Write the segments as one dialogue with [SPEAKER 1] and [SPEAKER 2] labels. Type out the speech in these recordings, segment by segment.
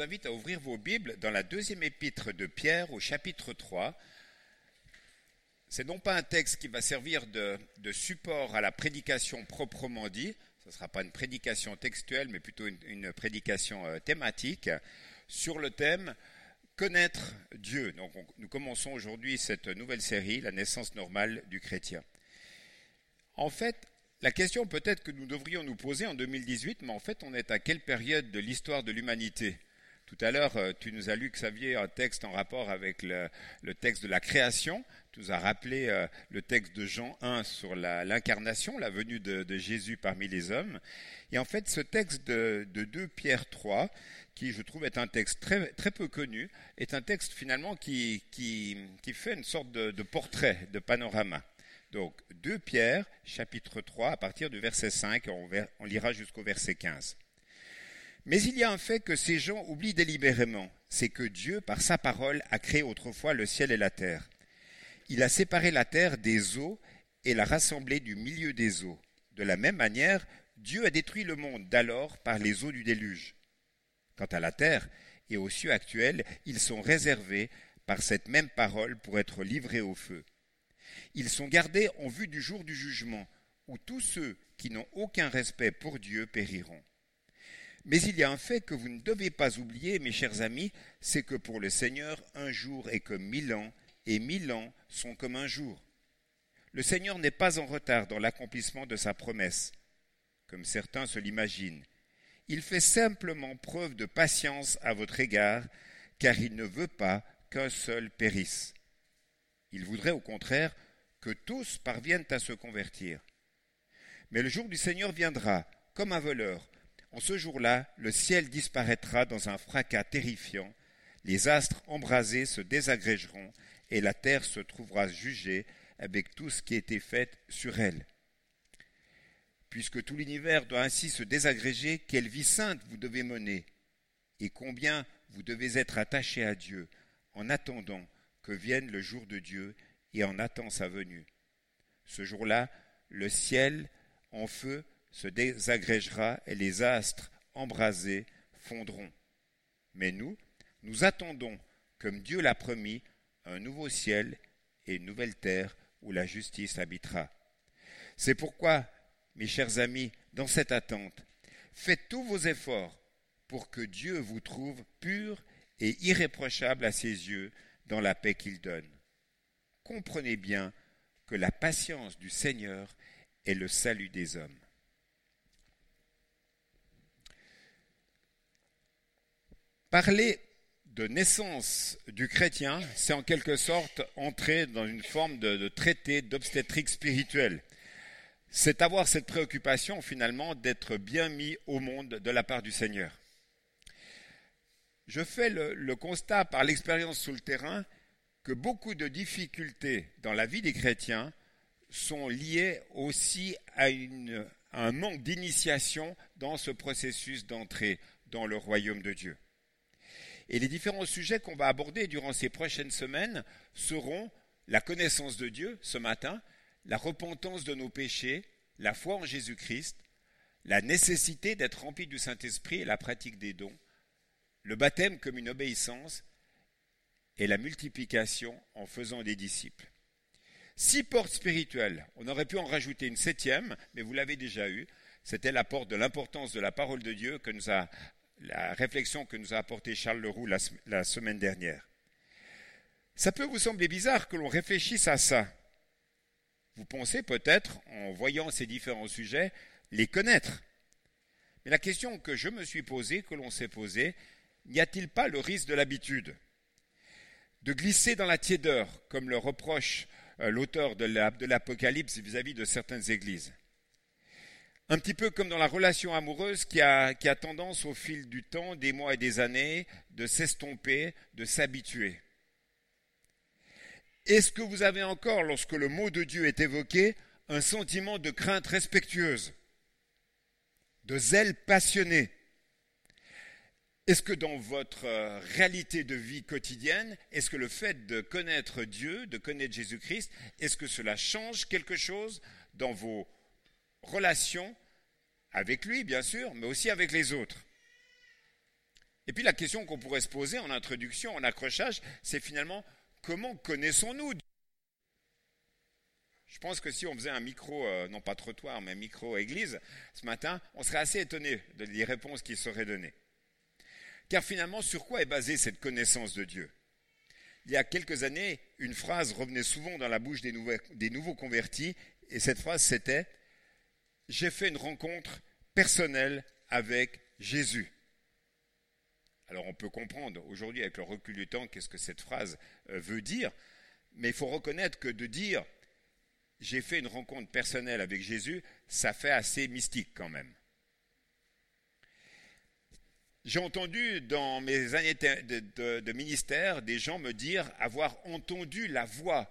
[SPEAKER 1] vous invite à ouvrir vos Bibles dans la deuxième épître de Pierre au chapitre 3. C'est non pas un texte qui va servir de, support à la prédication proprement dit, ce ne sera pas une prédication textuelle, mais plutôt une, prédication euh, thématique sur le thème Connaître Dieu. Donc nous commençons aujourd'hui cette nouvelle série, La naissance normale du chrétien. En fait, la question peut-être que nous devrions nous poser en 2018, mais en fait on est à quelle période de l'histoire de l'humanité? Tout à l'heure, euh, tu nous as lu, Xavier, un texte en rapport avec le, texte de la création. Tu nous as rappelé euh, le texte de Jean 1 sur l'incarnation, la, venue de, Jésus parmi les hommes. Et en fait, ce texte de, 2 Pierre 3, qui je trouve est un texte très, peu connu, est un texte finalement qui, fait une sorte de, de portrait, de panorama. Donc 2 Pierre, chapitre 3, à partir du verset 5, on, on lira jusqu'au verset 15. Mais il y a un fait que ces gens oublient délibérément, c'est que Dieu, par sa parole, a créé autrefois le ciel et la terre. Il a séparé la terre des eaux et l'a rassemblée du milieu des eaux. De la même manière, Dieu a détruit le monde d'alors par les eaux du déluge. Quant à la terre et aux cieux actuels, ils sont réservés par cette même parole pour être livrés au feu. Ils sont gardés en vue du jour du jugement, où tous ceux qui n'ont aucun respect pour Dieu périront. Mais il y a un fait que vous ne devez pas oublier, mes chers amis, c'est que pour le Seigneur, un jour est comme mille ans, et mille ans sont comme un jour. Le Seigneur n'est pas en retard dans l'accomplissement de sa promesse, comme certains se l'imaginent. Il fait simplement preuve de patience à votre égard, car il ne veut pas qu'un seul périsse. Il voudrait au contraire que tous parviennent à se convertir. Mais le jour du Seigneur viendra, comme un voleur, en ce jour-là, le ciel disparaîtra dans un fracas terrifiant, les astres embrasés se désagrégeront, et la terre se trouvera jugée avec tout ce qui été fait sur elle. Puisque tout l'univers doit ainsi se désagréger, quelle vie sainte vous devez mener, et combien vous devez être attaché à Dieu, en attendant que vienne le jour de Dieu et en attendant sa venue. Ce jour-là, le ciel en feu se désagrégera et les astres embrasés fondront. Mais nous, nous attendons, comme Dieu l'a promis, un nouveau ciel et une nouvelle terre où la justice habitera. C'est pourquoi, mes chers amis, dans cette attente, faites tous vos efforts pour que Dieu vous trouve pur et irréprochable à ses yeux dans la paix qu'il donne. Comprenez bien que la patience du Seigneur est le salut des hommes. Parler de naissance du chrétien, c'est en quelque sorte entrer dans une forme de, traité d'obstétrique spirituelle. C'est avoir cette préoccupation finalement d'être bien mis au monde de la part du Seigneur. Je fais le, constat par l'expérience sous le terrain que beaucoup de difficultés dans la vie des chrétiens sont liées aussi à un manque d'initiation dans ce processus d'entrée dans le royaume de Dieu. Et les différents sujets qu'on va aborder durant ces prochaines semaines seront la connaissance de Dieu ce matin, la repentance de nos péchés, la foi en Jésus-Christ, la nécessité d'être rempli du Saint-Esprit et la pratique des dons, le baptême comme une obéissance et la multiplication en faisant des disciples. Six portes spirituelles. On aurait pu en rajouter une septième, mais vous l'avez déjà eue. C'était la porte de l'importance de la parole de Dieu que nous a la réflexion que nous a apportée Charles Leroux la, semaine dernière. Ça peut vous sembler bizarre que l'on réfléchisse à ça. Vous pensez peut-être, en voyant ces différents sujets, les connaître. Mais la question que je me suis posée, que l'on s'est posée, n'y a-t-il pas le risque de l'habitude? De glisser dans la tiédeur, comme le reproche euh, l'auteur de l'Apocalypse vis-à-vis de certaines églises un petit peu comme dans la relation amoureuse qui a, tendance au fil du temps, des mois et des années, de s'estomper, de s'habituer. Est-ce que vous avez encore, lorsque le mot de Dieu est évoqué, un sentiment de crainte respectueuse, de zèle passionné? Est-ce que dans votre euh, réalité de vie quotidienne, est-ce que le fait de connaître Dieu, de connaître Jésus-Christ, est-ce que cela change quelque chose dans vos relations avec lui, bien sûr, mais aussi avec les autres. Et puis la question qu'on pourrait se poser en introduction, en accrochage, c'est finalement comment connaissons-nous Je pense que si on faisait un micro, euh, non pas trottoir, mais micro église, ce matin, on serait assez étonné des réponses qui seraient données. Car finalement, sur quoi est basée cette connaissance de Dieu? Il y a quelques années, une phrase revenait souvent dans la bouche des, des nouveaux convertis, et cette phrase c'était ⁇ J'ai fait une rencontre personnelle avec Jésus ⁇ alors on peut comprendre aujourd'hui avec le recul du temps qu'est-ce que cette phrase euh, veut dire, mais il faut reconnaître que de dire j'ai fait une rencontre personnelle avec Jésus, ça fait assez mystique quand même. J'ai entendu dans mes années de, ministère des gens me dire avoir entendu la voix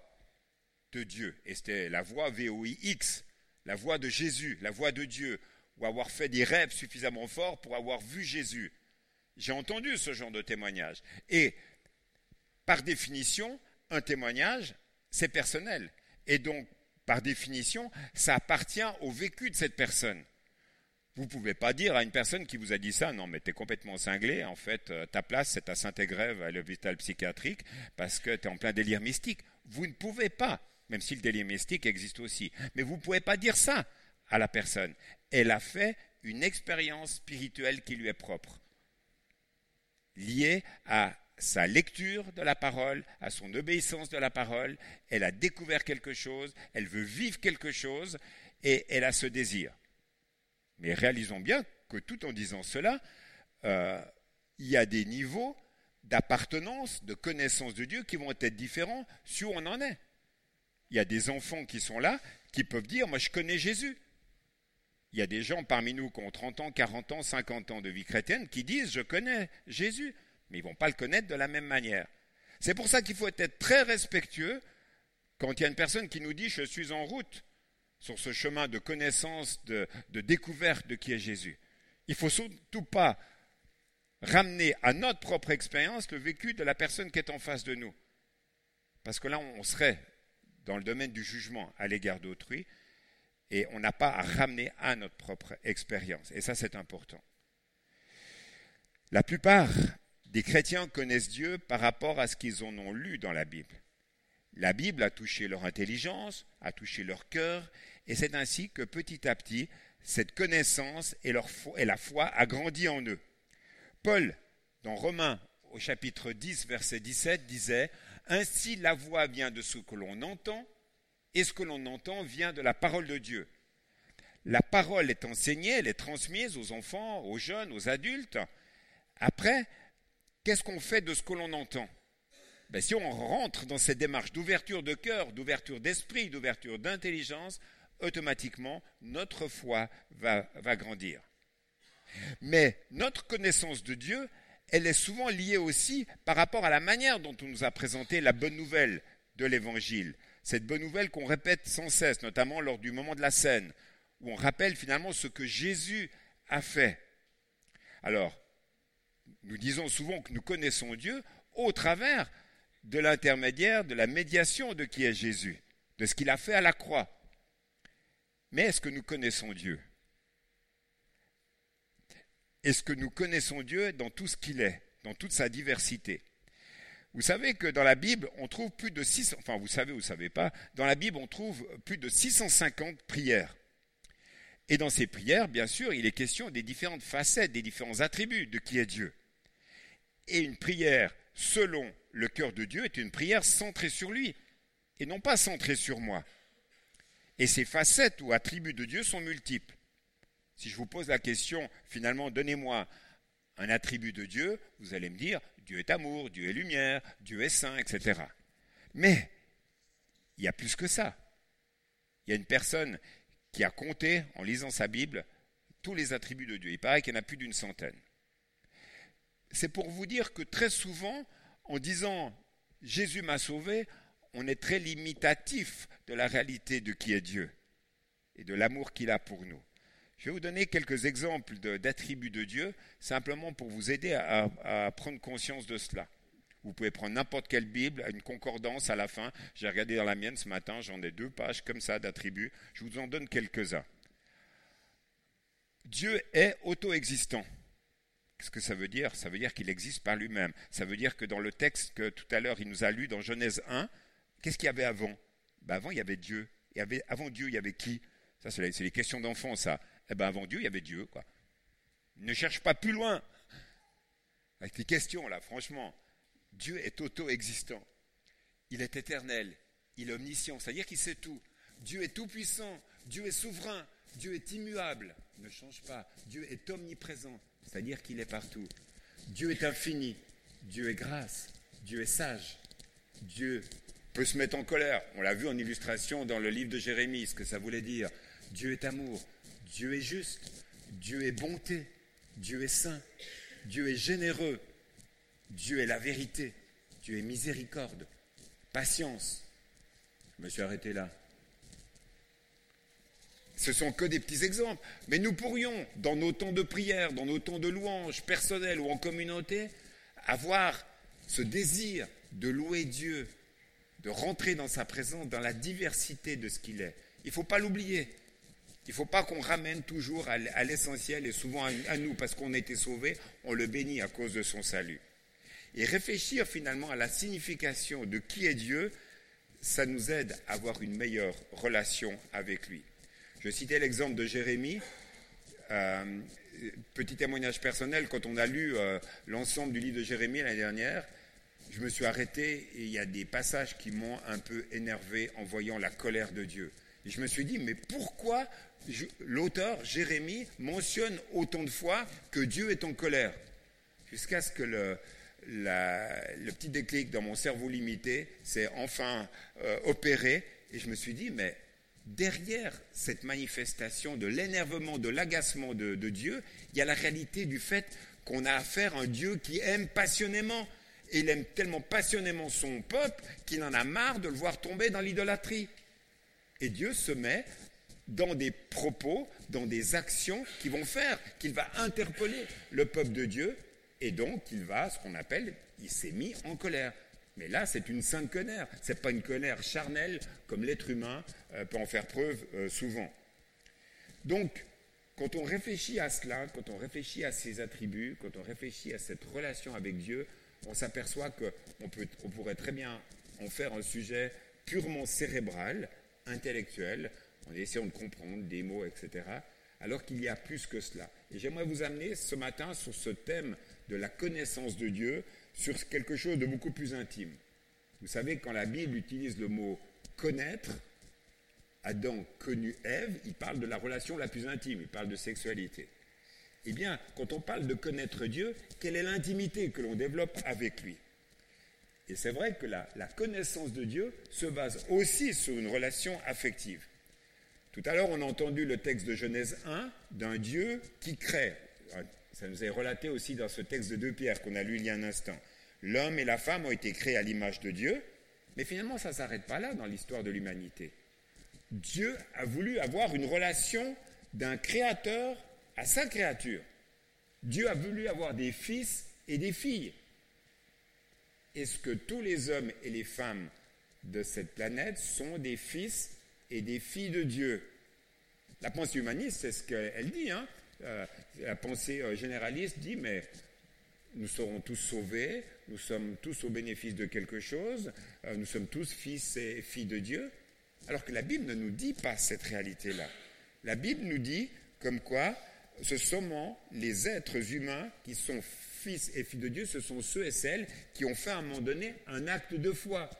[SPEAKER 1] de Dieu. Et c'était la voix VOIX, la voix de Jésus, la voix de Dieu, ou avoir fait des rêves suffisamment forts pour avoir vu Jésus. J'ai entendu ce genre de témoignage. Et par définition, un témoignage, c'est personnel. Et donc, par définition, ça appartient au vécu de cette personne. Vous ne pouvez pas dire à une personne qui vous a dit ça, non, mais tu es complètement cinglé, en fait, euh, ta place, c'est à Saint-Égrève, à l'hôpital psychiatrique, parce que tu es en plein délire mystique. Vous ne pouvez pas, même si le délire mystique existe aussi, mais vous ne pouvez pas dire ça à la personne. Elle a fait une expérience spirituelle qui lui est propre liée à sa lecture de la parole, à son obéissance de la parole. Elle a découvert quelque chose, elle veut vivre quelque chose et elle a ce désir. Mais réalisons bien que tout en disant cela, euh, il y a des niveaux d'appartenance, de connaissance de Dieu qui vont être différents si on en est. Il y a des enfants qui sont là qui peuvent dire Moi, je connais Jésus. Il y a des gens parmi nous qui ont 30 ans, 40 ans, 50 ans de vie chrétienne qui disent Je connais Jésus, mais ils ne vont pas le connaître de la même manière. C'est pour ça qu'il faut être très respectueux quand il y a une personne qui nous dit Je suis en route sur ce chemin de connaissance, de, découverte de qui est Jésus. Il ne faut surtout pas ramener à notre propre expérience le vécu de la personne qui est en face de nous. Parce que là, on serait dans le domaine du jugement à l'égard d'autrui et on n'a pas à ramener à notre propre expérience. Et ça, c'est important. La plupart des chrétiens connaissent Dieu par rapport à ce qu'ils en ont lu dans la Bible. La Bible a touché leur intelligence, a touché leur cœur, et c'est ainsi que petit à petit, cette connaissance et, leur et la foi a grandi en eux. Paul, dans Romains au chapitre 10, verset 17, disait, Ainsi la voix vient de ce que l'on entend, et ce que l'on entend vient de la parole de Dieu. La parole est enseignée, elle est transmise aux enfants, aux jeunes, aux adultes. Après, qu'est-ce qu'on fait de ce que l'on entend? Ben, Si on rentre dans cette démarche d'ouverture de cœur, d'ouverture d'esprit, d'ouverture d'intelligence, automatiquement, notre foi va, va grandir. Mais notre connaissance de Dieu, elle est souvent liée aussi par rapport à la manière dont on nous a présenté la bonne nouvelle de l'Évangile cette bonne nouvelle qu'on répète sans cesse, notamment lors du moment de la scène, où on rappelle finalement ce que Jésus a fait. Alors, nous disons souvent que nous connaissons Dieu au travers de l'intermédiaire, de la médiation de qui est Jésus, de ce qu'il a fait à la croix. Mais est-ce que nous connaissons Dieu? Est-ce que nous connaissons Dieu dans tout ce qu'il est, dans toute sa diversité vous savez que dans la Bible, on trouve plus de 600, enfin vous savez ou savez pas, dans la Bible, on trouve plus de 650 prières. Et dans ces prières, bien sûr, il est question des différentes facettes, des différents attributs de qui est Dieu. Et une prière selon le cœur de Dieu est une prière centrée sur lui et non pas centrée sur moi. Et ces facettes ou attributs de Dieu sont multiples. Si je vous pose la question, finalement, donnez-moi un attribut de Dieu, vous allez me dire Dieu est amour, Dieu est lumière, Dieu est saint, etc. Mais il y a plus que ça. Il y a une personne qui a compté, en lisant sa Bible, tous les attributs de Dieu. Il paraît qu'il y en a plus d'une centaine. C'est pour vous dire que très souvent, en disant Jésus m'a sauvé, on est très limitatif de la réalité de qui est Dieu et de l'amour qu'il a pour nous. Je vais vous donner quelques exemples d'attributs de, Dieu, simplement pour vous aider à, prendre conscience de cela. Vous pouvez prendre n'importe quelle Bible, une concordance à la fin. J'ai regardé dans la mienne ce matin, j'en ai deux pages comme ça d'attributs. Je vous en donne quelques-uns. Dieu est auto-existant. Qu'est-ce que ça veut dire? Ça veut dire qu'il existe par lui-même. Ça veut dire que dans le texte que tout à l'heure il nous a lu dans Genèse 1, qu'est-ce qu'il y avait avant? Ben Avant, il y avait Dieu. Et avant Dieu, il y avait qui? C'est les questions d'enfants, ça. Eh ben, avant Dieu, il y avait Dieu, quoi. Ne cherche pas plus loin. Avec les questions, là, franchement. Dieu est auto-existant. Il est éternel. Il est omniscient. C'est-à-dire qu'il sait tout. Dieu est tout-puissant. Dieu est souverain. Dieu est immuable. Ne change pas. Dieu est omniprésent c'est-à-dire qu'il est partout. Dieu est infini, Dieu est grâce, Dieu est sage, Dieu peut se mettre en colère. On l'a vu en illustration dans le livre de Jérémie, ce que ça voulait dire. Dieu est amour, Dieu est juste, Dieu est bonté, Dieu est saint, Dieu est généreux, Dieu est la vérité, Dieu est miséricorde, patience. Je me suis arrêté là. Ce sont que des petits exemples. Mais nous pourrions, dans nos temps de prière, dans nos temps de louange personnels ou en communauté, avoir ce désir de louer Dieu, de rentrer dans sa présence, dans la diversité de ce qu'il est. Il ne faut pas l'oublier. Il ne faut pas qu'on ramène toujours à l'essentiel et souvent à nous, parce qu'on a été sauvé, on le bénit à cause de son salut. Et réfléchir finalement à la signification de qui est Dieu, ça nous aide à avoir une meilleure relation avec lui. Je citais l'exemple de Jérémie. Euh, petit témoignage personnel, quand on a lu euh, l'ensemble du livre de Jérémie l'année dernière, je me suis arrêté et il y a des passages qui m'ont un peu énervé en voyant la colère de Dieu. Et je me suis dit, mais pourquoi l'auteur, Jérémie, mentionne autant de fois que Dieu est en colère Jusqu'à ce que le, petit déclic dans mon cerveau limité s'est enfin euh, opéré et je me suis dit, mais derrière cette manifestation de l'énervement, de l'agacement de, Dieu, il y a la réalité du fait qu'on a affaire à un Dieu qui aime passionnément. Et il aime tellement passionnément son peuple qu'il en a marre de le voir tomber dans l'idolâtrie. Et Dieu se met dans des propos, dans des actions qui vont faire qu'il va interpeller le peuple de Dieu et donc il va, ce qu'on appelle, il s'est mis en colère. Mais là, c'est une sainte colère. Ce n'est pas une colère charnelle comme l'être humain euh, peut en faire preuve euh, souvent. Donc, quand on réfléchit à cela, quand on réfléchit à ses attributs, quand on réfléchit à cette relation avec Dieu, on s'aperçoit qu'on on pourrait très bien en faire un sujet purement cérébral, intellectuel, en essayant de comprendre des mots, etc., alors qu'il y a plus que cela. Et j'aimerais vous amener ce matin sur ce thème de la connaissance de Dieu, sur quelque chose de beaucoup plus intime. Vous savez, quand la Bible utilise le mot connaître, Adam connu Ève, il parle de la relation la plus intime, il parle de sexualité. Eh bien, quand on parle de connaître Dieu, quelle est l'intimité que l'on développe avec lui? Et c'est vrai que la, connaissance de Dieu se base aussi sur une relation affective. Tout à l'heure, on a entendu le texte de Genèse 1 d'un Dieu qui crée. Ça nous est relaté aussi dans ce texte de 2 Pierre qu'on a lu il y a un instant. L'homme et la femme ont été créés à l'image de Dieu, mais finalement ça ne s'arrête pas là dans l'histoire de l'humanité. Dieu a voulu avoir une relation d'un créateur à sa créature. Dieu a voulu avoir des fils et des filles. Est-ce que tous les hommes et les femmes de cette planète sont des fils et des filles de Dieu La pensée humaniste, c'est ce qu'elle dit. Hein euh, la pensée euh, généraliste dit, mais nous serons tous sauvés, nous sommes tous au bénéfice de quelque chose, euh, nous sommes tous fils et filles de Dieu, alors que la Bible ne nous dit pas cette réalité-là. La Bible nous dit comme quoi ce sont les êtres humains qui sont fils et filles de Dieu, ce sont ceux et celles qui ont fait à un moment donné un acte de foi,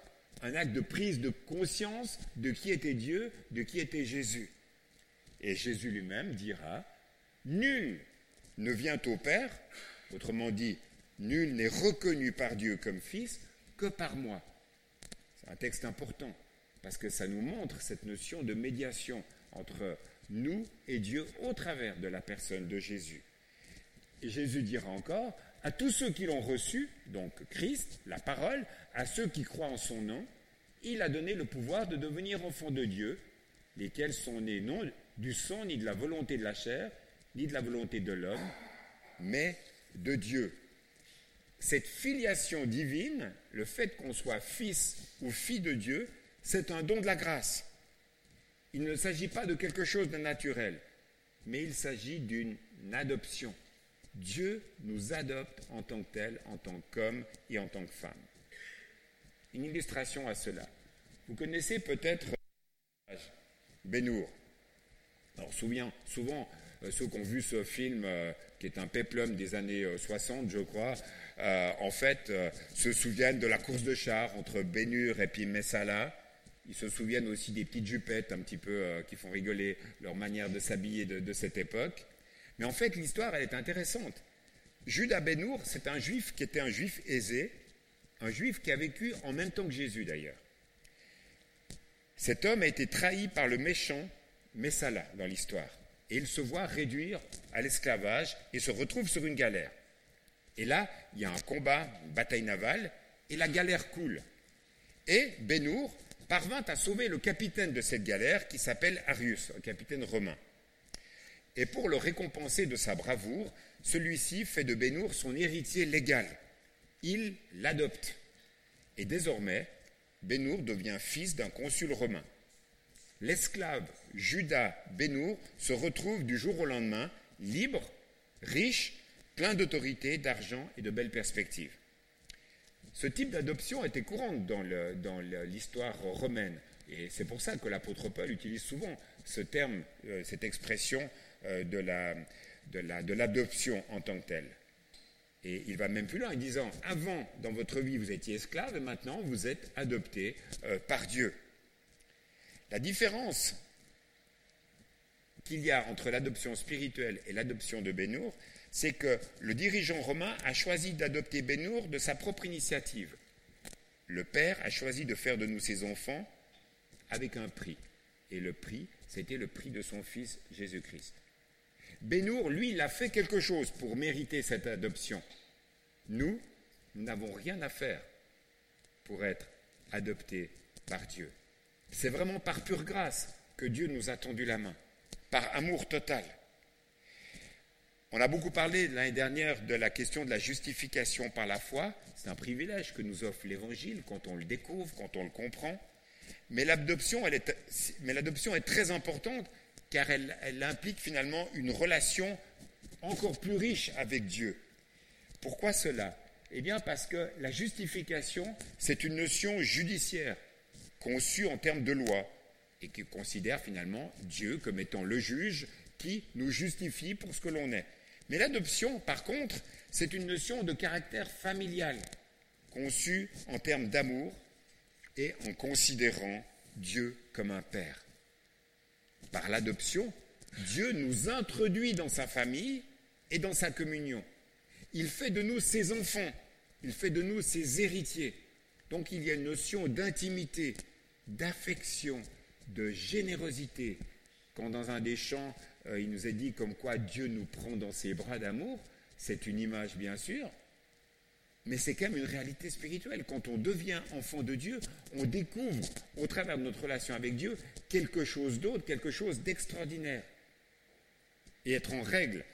[SPEAKER 1] un acte de prise de conscience de qui était Dieu, de qui était Jésus. Et Jésus lui-même dira, Nul ne vient au Père, autrement dit, nul n'est reconnu par Dieu comme fils que par moi. C'est un texte important, parce que ça nous montre cette notion de médiation entre nous et Dieu au travers de la personne de Jésus. Et Jésus dira encore, à tous ceux qui l'ont reçu, donc Christ, la parole, à ceux qui croient en son nom, il a donné le pouvoir de devenir enfants de Dieu, lesquels sont nés non du sang ni de la volonté de la chair, ni de la volonté de l'homme, mais de Dieu. Cette filiation divine, le fait qu'on soit fils ou fille de Dieu, c'est un don de la grâce. Il ne s'agit pas de quelque chose de naturel, mais il s'agit d'une adoption. Dieu nous adopte en tant que tel, en tant qu'homme et en tant que femme. Une illustration à cela. Vous connaissez peut-être Benour. Alors souvent, souvent euh, ceux qui ont vu ce film, euh, qui est un péplum des années 60, euh, je crois, en fait, se souviennent de la course de chars entre Bénur et puis Messala. Ils se souviennent aussi des petites jupettes un petit peu qui font rigoler leur manière de s'habiller de, cette époque. Mais en fait, l'histoire, elle est intéressante. Judas Benour, c'est un juif qui était un juif aisé, un juif qui a vécu en même temps que Jésus d'ailleurs. Cet homme a été trahi par le méchant Messala dans l'histoire. Et il se voit réduire à l'esclavage et se retrouve sur une galère. Et là, il y a un combat, une bataille navale, et la galère coule. Et Benour parvint à sauver le capitaine de cette galère qui s'appelle Arius, un capitaine romain. Et pour le récompenser de sa bravoure, celui-ci fait de Benour son héritier légal. Il l'adopte. Et désormais, Benour devient fils d'un consul romain. L'esclave Judas Benour se retrouve du jour au lendemain libre, riche, plein d'autorité, d'argent et de belles perspectives. Ce type d'adoption était courante dans l'histoire romaine. Et c'est pour ça que l'apôtre Paul utilise souvent ce terme, euh, cette expression euh, de l'adoption en tant que telle. Et il va même plus loin en disant, avant, dans votre vie, vous étiez esclave et maintenant, vous êtes adopté euh, par Dieu. La différence qu'il y a entre l'adoption spirituelle et l'adoption de Bénour, c'est que le dirigeant romain a choisi d'adopter Bénour de sa propre initiative. Le Père a choisi de faire de nous ses enfants avec un prix. Et le prix, c'était le prix de son Fils Jésus-Christ. Bénour, lui, il a fait quelque chose pour mériter cette adoption. Nous, nous n'avons rien à faire pour être adoptés par Dieu. C'est vraiment par pure grâce que Dieu nous a tendu la main, par amour total. On a beaucoup parlé l'année dernière de la question de la justification par la foi. C'est un privilège que nous offre l'Évangile quand on le découvre, quand on le comprend. Mais l'adoption, est, est très importante car elle, implique finalement une relation encore plus riche avec Dieu. Pourquoi cela? Eh bien parce que la justification, c'est une notion judiciaire, conçue en termes de loi, et qui considère finalement Dieu comme étant le juge qui nous justifie pour ce que l'on est. Mais l'adoption, par contre, c'est une notion de caractère familial, conçue en termes d'amour et en considérant Dieu comme un père par l'adoption, Dieu nous introduit dans sa famille et dans sa communion. Il fait de nous ses enfants, il fait de nous ses héritiers. Donc il y a une notion d'intimité, d'affection, de générosité. Quand dans un des chants, euh, il nous est dit comme quoi Dieu nous prend dans ses bras d'amour, c'est une image bien sûr, mais c'est quand même une réalité spirituelle. Quand on devient enfant de Dieu, on découvre au travers de notre relation avec Dieu quelque chose d'autre, quelque chose d'extraordinaire. Et être en règle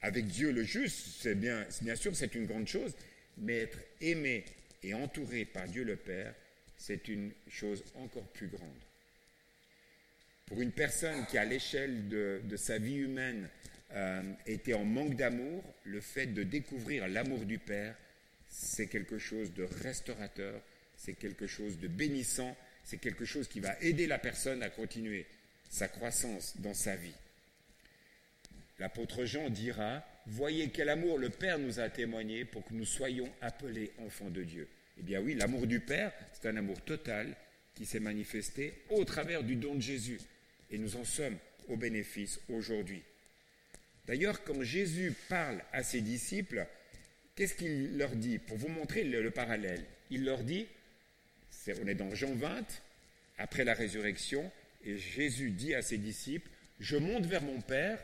[SPEAKER 1] avec Dieu le juste, c'est bien, bien sûr, c'est une grande chose, mais être aimé et entouré par Dieu le Père, c'est une chose encore plus grande. Pour une personne qui, à l'échelle de, sa vie humaine, euh, était en manque d'amour, le fait de découvrir l'amour du Père, c'est quelque chose de restaurateur, c'est quelque chose de bénissant, c'est quelque chose qui va aider la personne à continuer sa croissance dans sa vie. L'apôtre Jean dira, voyez quel amour le Père nous a témoigné pour que nous soyons appelés enfants de Dieu. Eh bien oui, l'amour du Père, c'est un amour total qui s'est manifesté au travers du don de Jésus. Et nous en sommes au bénéfice aujourd'hui. D'ailleurs, quand Jésus parle à ses disciples, Qu'est-ce qu'il leur dit Pour vous montrer le, parallèle, il leur dit, on est dans Jean 20, après la résurrection, et Jésus dit à ses disciples, je monte vers mon Père,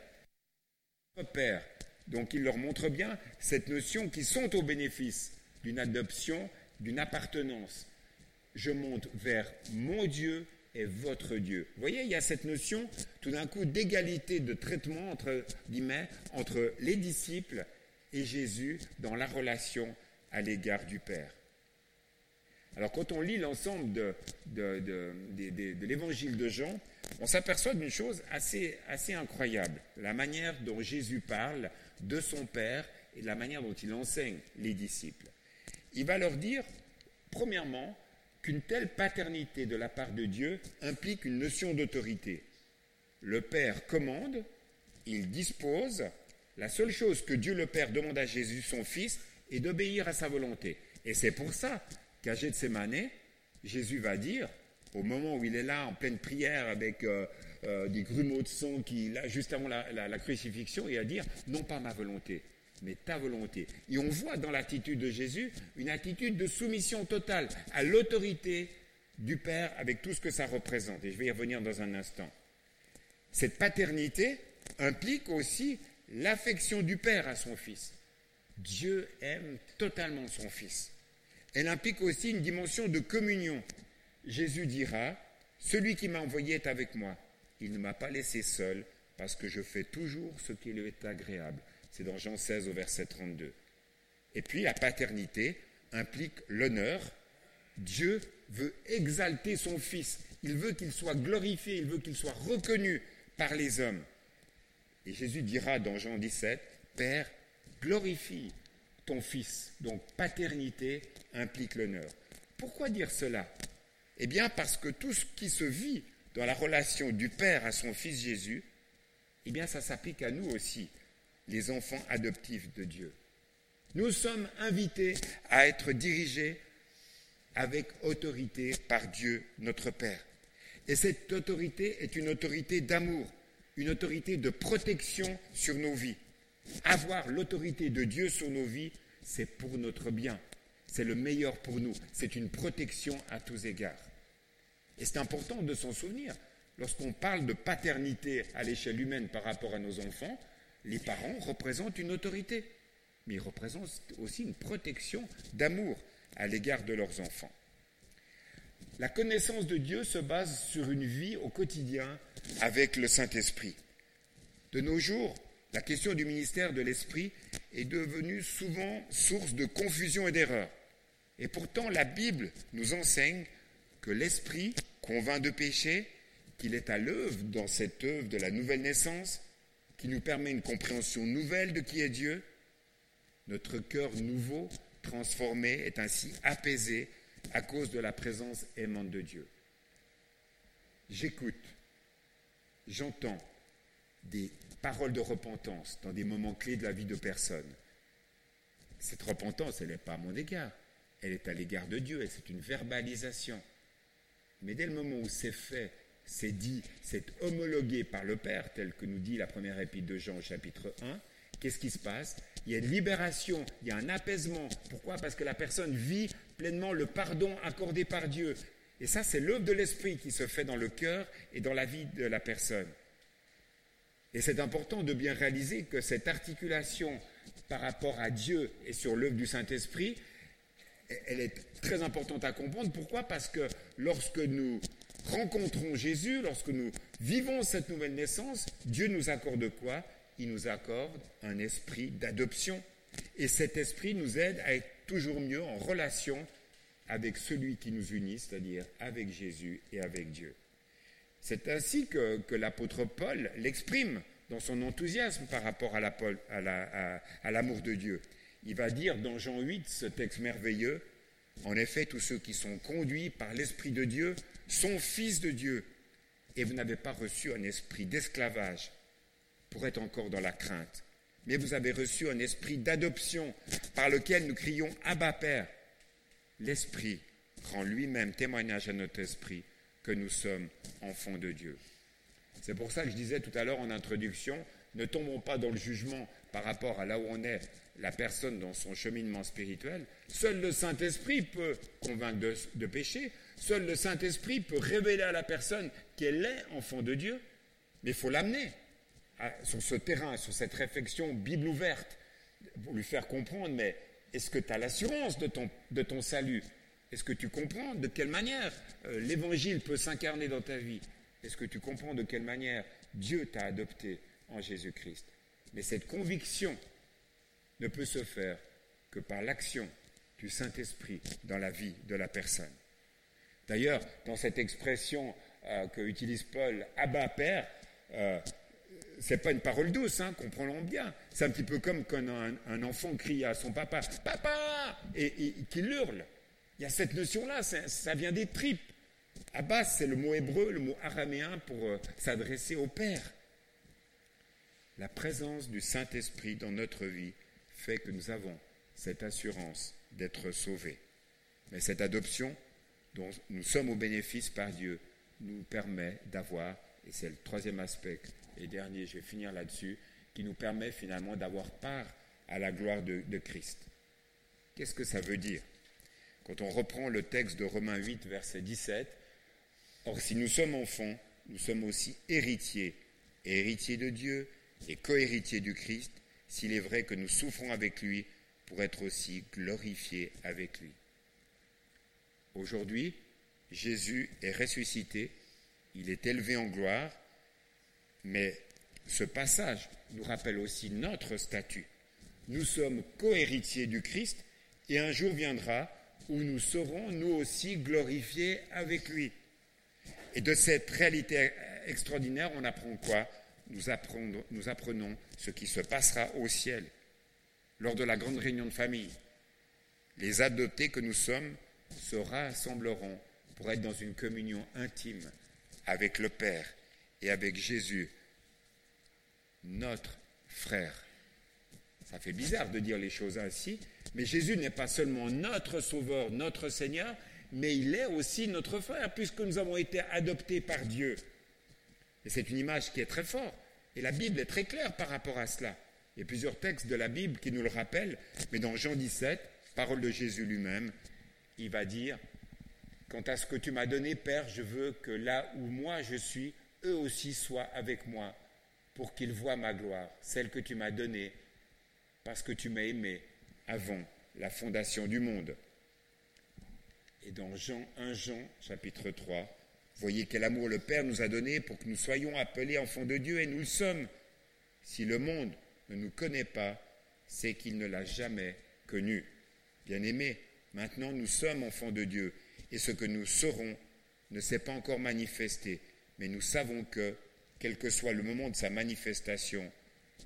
[SPEAKER 1] votre Père. Donc il leur montre bien cette notion qu'ils sont au bénéfice d'une adoption, d'une appartenance. Je monte vers mon Dieu et votre Dieu. Vous voyez, il y a cette notion tout d'un coup d'égalité de traitement entre, entre les disciples et Jésus dans la relation à l'égard du Père. Alors quand on lit l'ensemble de, de, l'évangile de Jean, on s'aperçoit d'une chose assez, assez incroyable, la manière dont Jésus parle de son Père et de la manière dont il enseigne les disciples. Il va leur dire, premièrement, qu'une telle paternité de la part de Dieu implique une notion d'autorité. Le Père commande, il dispose, la seule chose que Dieu le Père demande à Jésus, son Fils, est d'obéir à sa volonté. Et c'est pour ça qu'à Gethsemane, Jésus va dire, au moment où il est là en pleine prière avec euh, euh, des grumeaux de sang juste avant la, crucifixion, et à dire, non pas ma volonté, mais ta volonté. Et on voit dans l'attitude de Jésus une attitude de soumission totale à l'autorité du Père avec tout ce que ça représente. Et je vais y revenir dans un instant. Cette paternité implique aussi l'affection du Père à son Fils. Dieu aime totalement son Fils. Elle implique aussi une dimension de communion. Jésus dira, Celui qui m'a envoyé est avec moi. Il ne m'a pas laissé seul parce que je fais toujours ce qui lui est agréable. C'est dans Jean 16 au verset 32. Et puis la paternité implique l'honneur. Dieu veut exalter son Fils. Il veut qu'il soit glorifié, il veut qu'il soit reconnu par les hommes. Et Jésus dira dans Jean 17, Père, glorifie ton Fils. Donc paternité implique l'honneur. Pourquoi dire cela? Eh bien parce que tout ce qui se vit dans la relation du Père à son Fils Jésus, eh bien ça s'applique à nous aussi les enfants adoptifs de Dieu. Nous sommes invités à être dirigés avec autorité par Dieu notre Père. Et cette autorité est une autorité d'amour, une autorité de protection sur nos vies. Avoir l'autorité de Dieu sur nos vies, c'est pour notre bien. C'est le meilleur pour nous. C'est une protection à tous égards. Et c'est important de s'en souvenir. Lorsqu'on parle de paternité à l'échelle humaine par rapport à nos enfants, les parents représentent une autorité, mais ils représentent aussi une protection d'amour à l'égard de leurs enfants. La connaissance de Dieu se base sur une vie au quotidien avec le Saint-Esprit. De nos jours, la question du ministère de l'Esprit est devenue souvent source de confusion et d'erreur. Et pourtant, la Bible nous enseigne que l'Esprit convainc de péché, qu'il est à l'œuvre dans cette œuvre de la nouvelle naissance, qui nous permet une compréhension nouvelle de qui est Dieu. Notre cœur nouveau, transformé, est ainsi apaisé à cause de la présence aimante de Dieu. J'écoute, j'entends des paroles de repentance dans des moments clés de la vie de personnes. Cette repentance, elle n'est pas à mon égard, elle est à l'égard de Dieu, et c'est une verbalisation. Mais dès le moment où c'est fait c'est dit, c'est homologué par le Père, tel que nous dit la première épître de Jean au chapitre 1, qu'est-ce qui se passe? Il y a une libération, il y a un apaisement. Pourquoi? Parce que la personne vit le pardon accordé par Dieu. Et ça, c'est l'œuvre de l'Esprit qui se fait dans le cœur et dans la vie de la personne. Et c'est important de bien réaliser que cette articulation par rapport à Dieu et sur l'œuvre du Saint-Esprit, elle est très importante à comprendre. Pourquoi? Parce que lorsque nous rencontrons Jésus, lorsque nous vivons cette nouvelle naissance, Dieu nous accorde quoi? Il nous accorde un esprit d'adoption. Et cet esprit nous aide à être toujours mieux en relation avec celui qui nous unit, c'est-à-dire avec Jésus et avec Dieu. C'est ainsi que, l'apôtre Paul l'exprime dans son enthousiasme par rapport à l'amour de Dieu. Il va dire dans Jean 8, ce texte merveilleux, En effet, tous ceux qui sont conduits par l'Esprit de Dieu son Fils de Dieu, et vous n'avez pas reçu un esprit d'esclavage pour être encore dans la crainte, mais vous avez reçu un esprit d'adoption par lequel nous crions Abba Père. L'Esprit rend lui-même témoignage à notre esprit que nous sommes enfants de Dieu. C'est pour ça que je disais tout à l'heure en introduction, ne tombons pas dans le jugement par rapport à là où on est la personne dans son cheminement spirituel. Seul le Saint-Esprit peut convaincre de, de péché. Seul le Saint-Esprit peut révéler à la personne qu'elle est enfant de Dieu, mais il faut l'amener sur ce terrain, sur cette réflexion Bible ouverte, pour lui faire comprendre, mais est-ce que tu as l'assurance de ton, salut? Est-ce que tu comprends de quelle manière euh, l'Évangile peut s'incarner dans ta vie? Est-ce que tu comprends de quelle manière Dieu t'a adopté en Jésus-Christ? Mais cette conviction ne peut se faire que par l'action du Saint-Esprit dans la vie de la personne. D'ailleurs, dans cette expression euh, que utilise Paul, Abba Père, euh, c'est pas une parole douce, hein, comprenons bien. C'est un petit peu comme quand un, enfant crie à son papa, papa, et, qu'il hurle. Il y a cette notion-là, ça vient des tripes. Abbas, c'est le mot hébreu, le mot araméen pour euh, s'adresser au Père. La présence du Saint-Esprit dans notre vie fait que nous avons cette assurance d'être sauvés. Mais cette adoption dont nous sommes au bénéfice par Dieu nous permet d'avoir, et c'est le troisième aspect et dernier, je vais finir là-dessus, qui nous permet finalement d'avoir part à la gloire de, Christ. Qu'est-ce que ça veut dire Quand on reprend le texte de Romains 8, verset 17, Or si nous sommes enfants, nous sommes aussi héritiers, héritiers de Dieu et cohéritiers du Christ, s'il est vrai que nous souffrons avec lui pour être aussi glorifiés avec lui. Aujourd'hui, Jésus est ressuscité, il est élevé en gloire, mais ce passage nous rappelle aussi notre statut. Nous sommes cohéritiers du Christ et un jour viendra où nous serons nous aussi glorifiés avec lui. Et de cette réalité extraordinaire, on apprend quoi? Nous apprenons, ce qui se passera au ciel lors de la grande réunion de famille. Les adoptés que nous sommes se rassembleront pour être dans une communion intime avec le Père et avec Jésus, notre frère. Ça fait bizarre de dire les choses ainsi, mais Jésus n'est pas seulement notre Sauveur, notre Seigneur, mais il est aussi notre frère, puisque nous avons été adoptés par Dieu. Et c'est une image qui est très forte. Et la Bible est très claire par rapport à cela. Il y a plusieurs textes de la Bible qui nous le rappellent, mais dans Jean 17, parole de Jésus lui-même, il va dire, Quant à ce que tu m'as donné, Père, je veux que là où moi je suis, eux aussi soient avec moi, pour qu'ils voient ma gloire, celle que tu m'as donnée, parce que tu m'as aimé avant la fondation du monde. Et dans Jean 1 Jean, chapitre 3, voyez quel amour le Père nous a donné pour que nous soyons appelés enfants de Dieu, et nous le sommes. Si le monde ne nous connaît pas, c'est qu'il ne l'a jamais connu. Bien-aimés, maintenant nous sommes enfants de Dieu, et ce que nous serons ne s'est pas encore manifesté, mais nous savons que, quel que soit le moment de sa manifestation,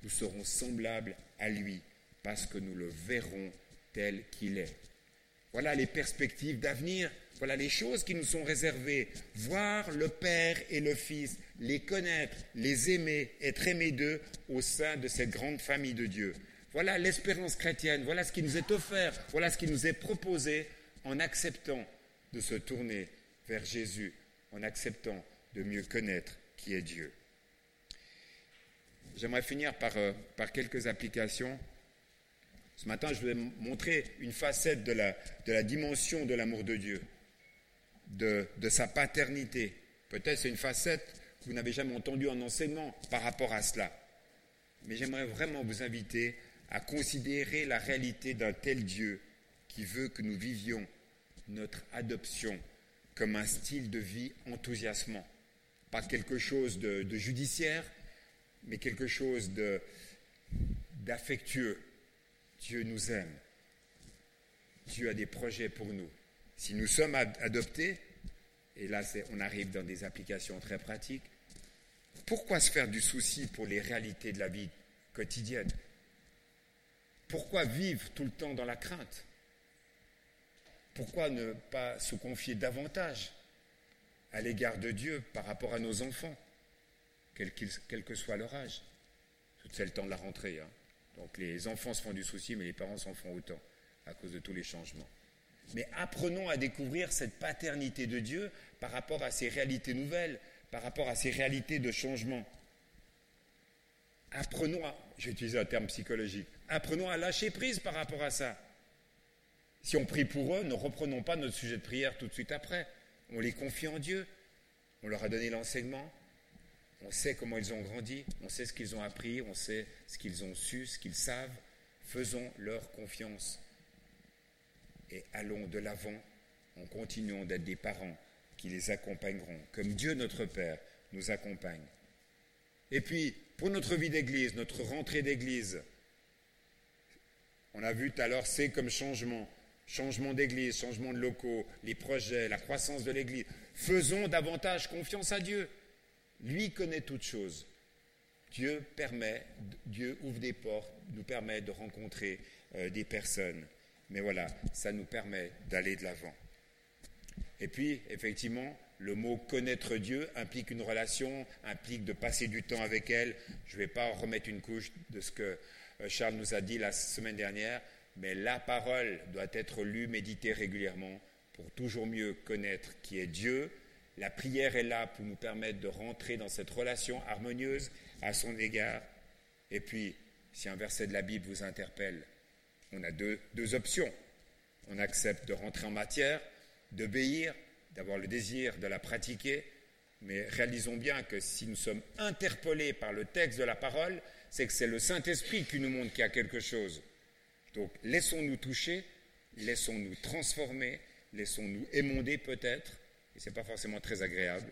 [SPEAKER 1] nous serons semblables à lui, parce que nous le verrons tel qu'il est. Voilà les perspectives d'avenir, voilà les choses qui nous sont réservées. Voir le Père et le Fils, les connaître, les aimer, être aimés d'eux au sein de cette grande famille de Dieu. Voilà l'espérance chrétienne, voilà ce qui nous est offert, voilà ce qui nous est proposé en acceptant de se tourner vers Jésus, en acceptant de mieux connaître qui est Dieu. J'aimerais finir par, euh, quelques applications ce matin, je vais montrer une facette de la, dimension de l'amour de Dieu, de, de sa paternité. Peut-être c'est une facette que vous n'avez jamais entendue en enseignement par rapport à cela. Mais j'aimerais vraiment vous inviter à considérer la réalité d'un tel Dieu qui veut que nous vivions notre adoption comme un style de vie enthousiasmant. Quelque chose de judiciaire, mais quelque chose d'affectueux, Dieu nous aime. Dieu a des projets pour nous. Si nous sommes adoptés, et là on arrive dans des applications très pratiques, pourquoi se faire du souci pour les réalités de la vie quotidienne? Pourquoi vivre tout le temps dans la crainte? Pourquoi ne pas se confier davantage à l'égard de Dieu par rapport à nos enfants, quel, que soit leur âge C'est le temps de la rentrée. Hein. Donc les enfants se font du souci, mais les parents s'en font autant à cause de tous les changements. Mais apprenons à découvrir cette paternité de Dieu par rapport à ces réalités nouvelles, par rapport à ces réalités de changement. Apprenons à, j'ai utilisé un terme psychologique, apprenons à lâcher prise par rapport à ça. Si on prie pour eux, ne reprenons pas notre sujet de prière tout de suite après. On les confie en Dieu. On leur a donné l'enseignement, on sait comment ils ont grandi, on sait ce qu'ils ont appris, on sait ce qu'ils ont su, ce qu'ils savent. Faisons leur confiance et allons de l'avant en continuant d'être des parents qui les accompagneront, comme Dieu notre Père nous accompagne. Et puis, pour notre vie d'église, notre rentrée d'église, on a vu tout à l'heure, c'est comme changement. Changement d'église, changement de locaux, les projets, la croissance de l'église. Faisons davantage confiance à Dieu. Lui connaît toutes choses. Dieu permet, Dieu ouvre des portes, nous permet de rencontrer euh, des personnes. Mais voilà, ça nous permet d'aller de l'avant. Et puis, effectivement, le mot connaître Dieu implique une relation, implique de passer du temps avec elle. Je ne vais pas remettre une couche de ce que euh, Charles nous a dit la semaine dernière, mais la parole doit être lue, méditée régulièrement pour toujours mieux connaître qui est Dieu. La prière est là pour nous permettre de rentrer dans cette relation harmonieuse à son égard. Et puis, si un verset de la Bible vous interpelle, on a deux, deux options. On accepte de rentrer en matière, d'obéir, d'avoir le désir de la pratiquer, mais réalisons bien que si nous sommes interpellés par le texte de la parole, c'est que c'est le Saint-Esprit qui nous montre qu'il y a quelque chose. Donc laissons-nous toucher, laissons-nous transformer, laissons-nous émonder peut-être, et ce n'est pas forcément très agréable,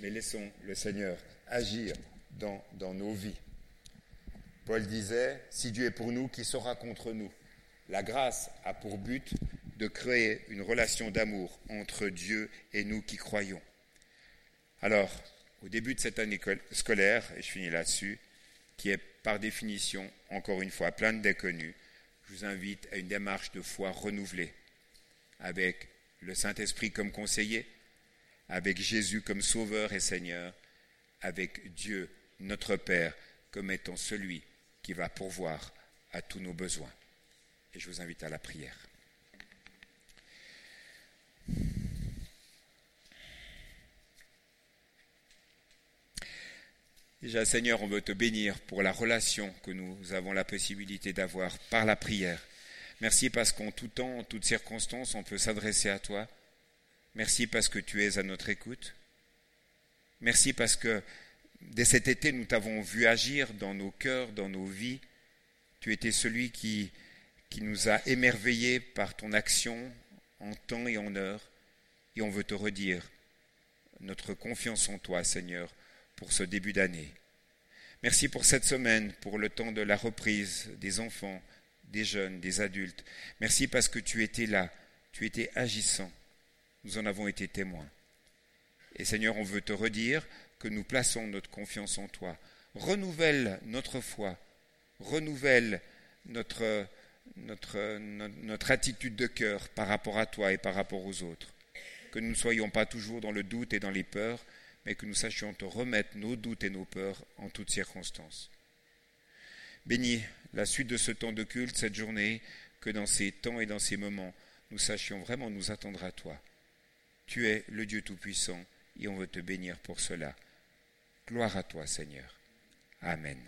[SPEAKER 1] mais laissons le Seigneur agir dans, dans nos vies. Paul disait, si Dieu est pour nous, qui sera contre nous? La grâce a pour but de créer une relation d'amour entre Dieu et nous qui croyons. Alors, au début de cette année scolaire, et je finis là-dessus, qui est par définition, encore une fois, plein de déconnus, je vous invite à une démarche de foi renouvelée, avec le Saint-Esprit comme conseiller, avec Jésus comme sauveur et Seigneur, avec Dieu, notre Père, comme étant celui qui va pourvoir à tous nos besoins. Et je vous invite à la prière. Déjà, Seigneur, on veut te bénir pour la relation que nous avons la possibilité d'avoir par la prière. Merci parce qu'en tout temps, en toutes circonstances, on peut s'adresser à toi. Merci parce que tu es à notre écoute. Merci parce que dès cet été, nous t'avons vu agir dans nos cœurs, dans nos vies. Tu étais celui qui, qui nous a émerveillés par ton action en temps et en heure. Et on veut te redire notre confiance en toi, Seigneur, pour ce début d'année. Merci pour cette semaine, pour le temps de la reprise des enfants, des jeunes, des adultes. Merci parce que tu étais là, tu étais agissant. Nous en avons été témoins. Et Seigneur, on veut te redire que nous plaçons notre confiance en toi. Renouvelle notre foi, renouvelle notre, notre, notre, attitude de cœur par rapport à toi et par rapport aux autres. Que nous ne soyons pas toujours dans le doute et dans les peurs, mais que nous sachions te remettre nos doutes et nos peurs en toutes circonstances. Bénis la suite de ce temps de culte, cette journée, que dans ces temps et dans ces moments, nous sachions vraiment nous attendre à toi. Tu es le Dieu Tout-Puissant et on veut te bénir pour cela. Gloire à toi, Seigneur. Amen.